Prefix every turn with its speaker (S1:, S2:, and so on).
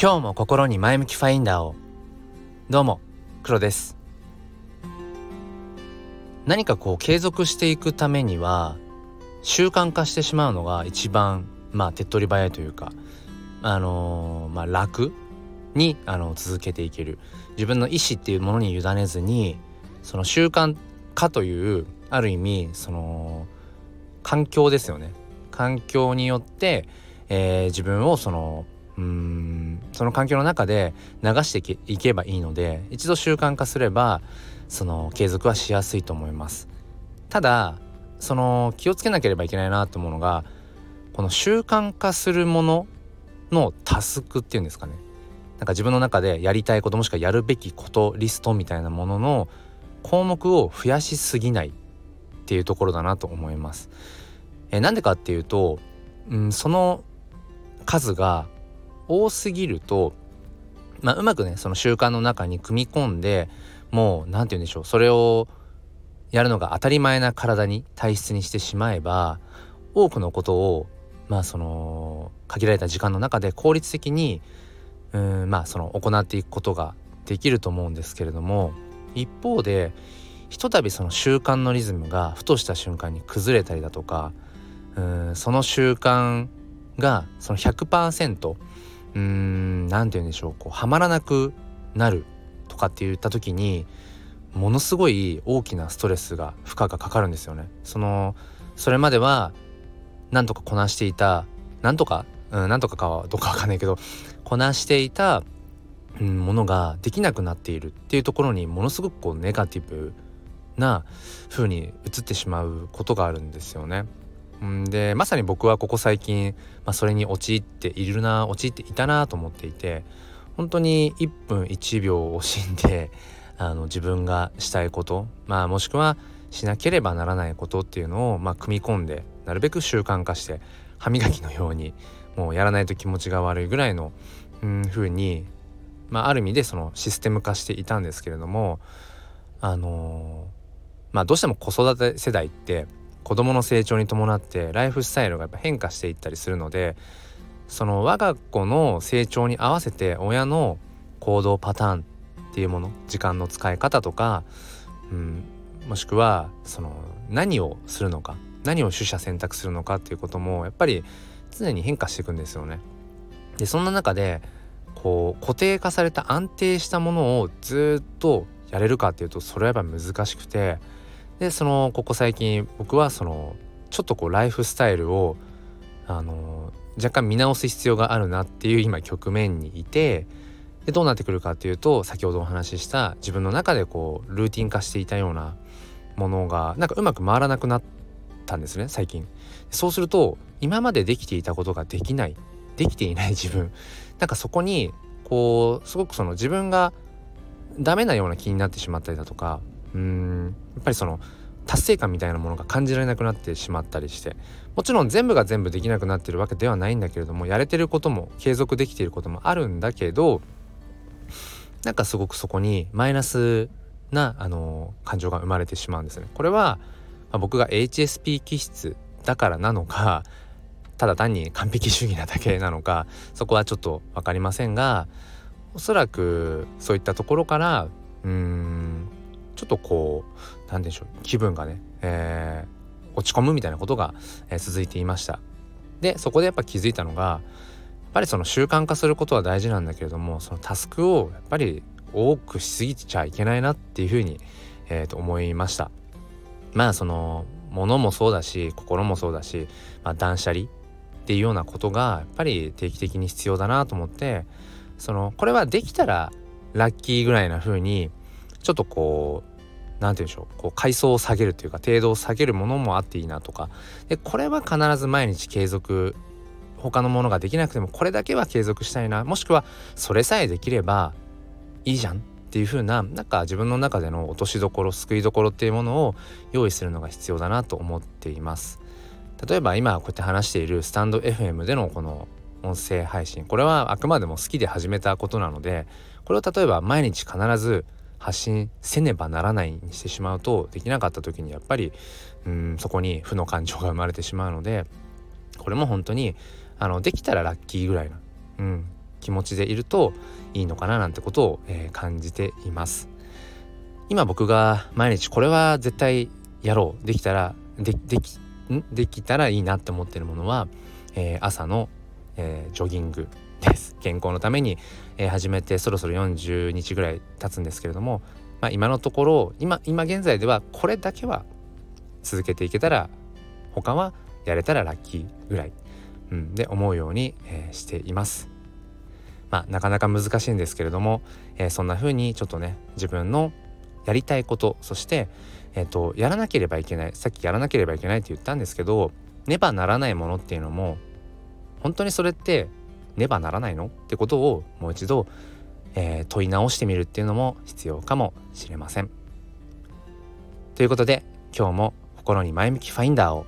S1: 今日も心に前向きファインダーを。どうも黒です。何かこう継続していくためには習慣化してしまうのが一番まあ手っ取り早いというかあのー、まあ楽にあの続けていける。自分の意思っていうものに委ねずにその習慣化というある意味その環境ですよね。環境によって、えー、自分をそのうんその環境の中で流していけばいいので一度習慣化すればその継続はしやすいと思いますただその気をつけなければいけないなと思うのがこの習慣化するもののタスクっていうんですかねなんか自分の中でやりたいこともしくはやるべきことリストみたいなものの項目を増やしすぎないっていうところだなと思います。えなんでかっていうと、うん、その数が多すぎると、まあ、うまくねその習慣の中に組み込んでもう何て言うんでしょうそれをやるのが当たり前な体に体質にしてしまえば多くのことをまあその限られた時間の中で効率的にうんまあその行っていくことができると思うんですけれども一方でひとたびその習慣のリズムがふとした瞬間に崩れたりだとかうんその習慣がその100%うーん何て言うんでしょうこうはまらなくなるとかって言った時にものすごい大きなストレスが負荷がかかるんですよね。そのそれまではなんとかこなしていたなんとかうん、なんとかかはどうかわかんないけどこなしていた、うん、ものができなくなっているっていうところにものすごくこうネガティブな風に映ってしまうことがあるんですよね。でまさに僕はここ最近、まあ、それに陥っているな陥っていたなと思っていて本当に1分1秒を惜しんで あの自分がしたいこと、まあ、もしくはしなければならないことっていうのを、まあ、組み込んでなるべく習慣化して歯磨きのようにもうやらないと気持ちが悪いぐらいのうん風に、まあ、ある意味でそのシステム化していたんですけれどもあのー、まあどうしても子育て世代って子供の成長に伴ってライフスタイルがやっぱ変化していったりするのでその我が子の成長に合わせて親の行動パターンっていうもの時間の使い方とか、うん、もしくはその何をするのか何を取捨選択するのかっていうこともやっぱり常に変化していくんですよね。でそんな中でこう固定化された安定したものをずっとやれるかっていうとそれはやっぱ難しくてでそのここ最近僕はそのちょっとこうライフスタイルをあの若干見直す必要があるなっていう今局面にいてでどうなってくるかっていうと先ほどお話しした自分の中でこうルーティン化していたようなものがなんかうまく回らなくなったんですね最近。そうすると今までできていたことができないできていない 自分なんかそこにこうすごくその自分がダメなような気になってしまったりだとかうんやっぱりその達成感みたいなものが感じられなくなってしまったりしてもちろん全部が全部できなくなってるわけではないんだけれどもやれてることも継続できていることもあるんだけどなんかすごくそこにマイナスなあの感情が生まれてしまうんですね。これは、まあ、僕が HSP 気質だからなのかただ単に完璧主義なだけなのかそこはちょっと分かりませんがおそらくそういったところからうーんちょっとこう何でしょう気分がね、えー、落ち込むみたいなことが、えー、続いていました。でそこでやっぱ気づいたのがやっぱりその習慣化することは大事なんだけれどもそのタスクをやっぱり多くしすぎちゃいけないなっていうふうに、えー、と思いました。まあその物もそうだし心もそうだし、まあ、断捨離っていうようなことがやっぱり定期的に必要だなと思ってそのこれはできたらラッキーぐらいな風にちょっとこう何て言うんでしょう。こう階層を下げるというか程度を下げるものもあっていいなとか。でこれは必ず毎日継続他のものができなくてもこれだけは継続したいな。もしくはそれさえできればいいじゃんっていう風ななんか自分の中での落としどころ救いどころっていうものを用意するのが必要だなと思っています。例えば今こうやって話しているスタンド FM でのこの音声配信。これはあくまでも好きで始めたことなのでこれを例えば毎日必ず発信せねばならないにしてしまうとできなかった時にやっぱりうんそこに負の感情が生まれてしまうのでこれも本当にあのできたらラッキーぐらいな、うん、気持ちでいるといいのかななんてことを、えー、感じています。今僕が毎日これは絶対やろう。できたらでできん？できたらいいなって思ってるものは、えー、朝の、えー、ジョギング。です健康のために、えー、始めてそろそろ40日ぐらい経つんですけれども、まあ、今のところ今今現在ではこれだけは続けていけたら他はやれたらラッキーぐらい、うん、で思うように、えー、しています。まあ、なかなか難しいんですけれども、えー、そんな風にちょっとね自分のやりたいことそして、えーと、やらなければいけないさっきやらなければいけないって言ったんですけどねばならないものっていうのも本当にそれってねばならないの？ってことをもう一度、えー、問い直してみるっていうのも必要かもしれません。ということで今日も心に前向きファインダーを